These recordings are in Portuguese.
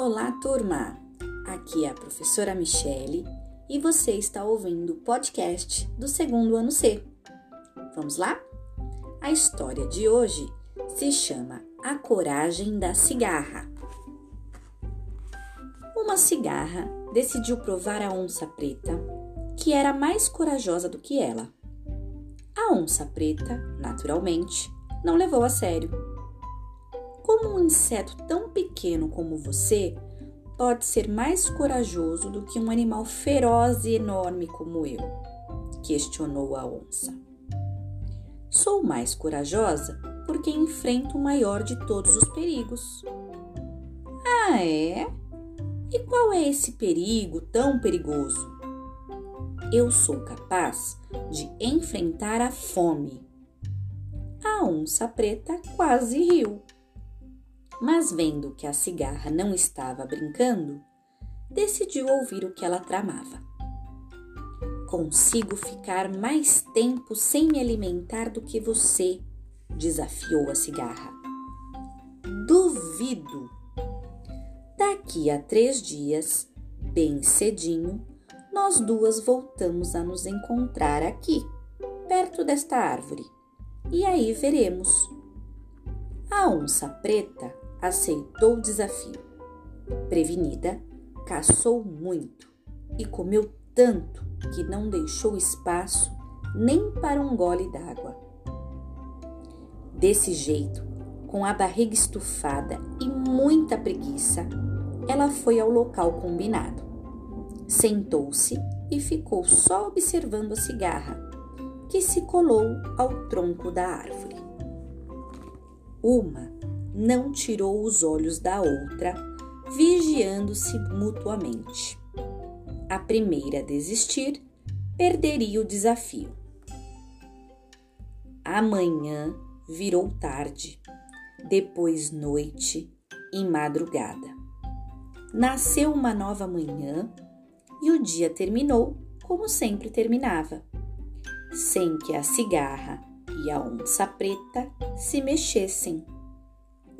Olá, turma! Aqui é a professora Michele e você está ouvindo o podcast do segundo ano C. Vamos lá? A história de hoje se chama A Coragem da Cigarra. Uma cigarra decidiu provar a onça preta que era mais corajosa do que ela. A onça preta, naturalmente, não levou a sério. Como um inseto tão pequeno como você pode ser mais corajoso do que um animal feroz e enorme como eu? questionou a onça. Sou mais corajosa porque enfrento o maior de todos os perigos. Ah, é? E qual é esse perigo tão perigoso? Eu sou capaz de enfrentar a fome. A onça preta quase riu. Mas vendo que a cigarra não estava brincando, decidiu ouvir o que ela tramava. Consigo ficar mais tempo sem me alimentar do que você, desafiou a cigarra. Duvido! Daqui a três dias, bem cedinho, nós duas voltamos a nos encontrar aqui, perto desta árvore. E aí veremos. A onça preta aceitou o desafio. Prevenida, caçou muito e comeu tanto que não deixou espaço nem para um gole d'água. Desse jeito, com a barriga estufada e muita preguiça, ela foi ao local combinado. Sentou-se e ficou só observando a cigarra, que se colou ao tronco da árvore. Uma não tirou os olhos da outra, vigiando-se mutuamente. A primeira a desistir perderia o desafio. Amanhã virou tarde, depois noite e madrugada. Nasceu uma nova manhã e o dia terminou como sempre terminava, sem que a cigarra e a onça preta se mexessem.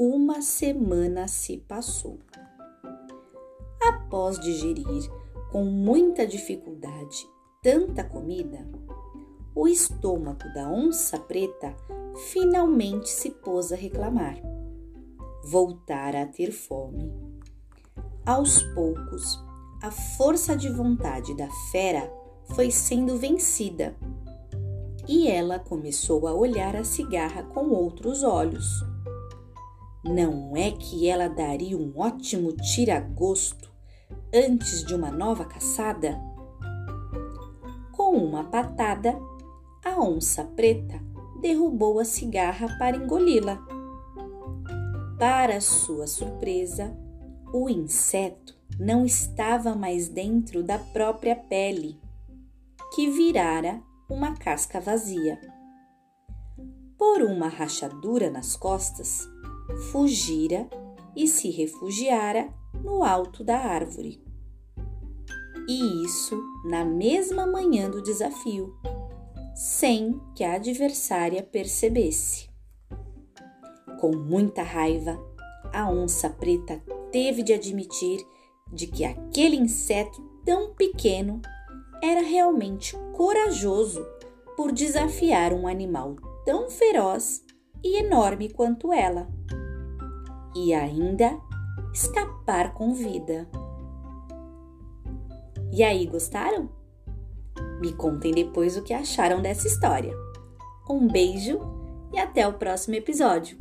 Uma semana se passou. Após digerir com muita dificuldade tanta comida, o estômago da onça preta finalmente se pôs a reclamar. Voltara a ter fome. Aos poucos, a força de vontade da fera foi sendo vencida e ela começou a olhar a cigarra com outros olhos. Não é que ela daria um ótimo tira-gosto antes de uma nova caçada? Com uma patada, a onça preta derrubou a cigarra para engoli-la. Para sua surpresa, o inseto não estava mais dentro da própria pele, que virara uma casca vazia. Por uma rachadura nas costas, fugira e se refugiara no alto da árvore. E isso na mesma manhã do desafio sem que a adversária percebesse. Com muita raiva, a onça preta teve de admitir de que aquele inseto tão pequeno era realmente corajoso por desafiar um animal tão feroz e enorme quanto ela, e ainda escapar com vida. E aí, gostaram? Me contem depois o que acharam dessa história. Um beijo e até o próximo episódio!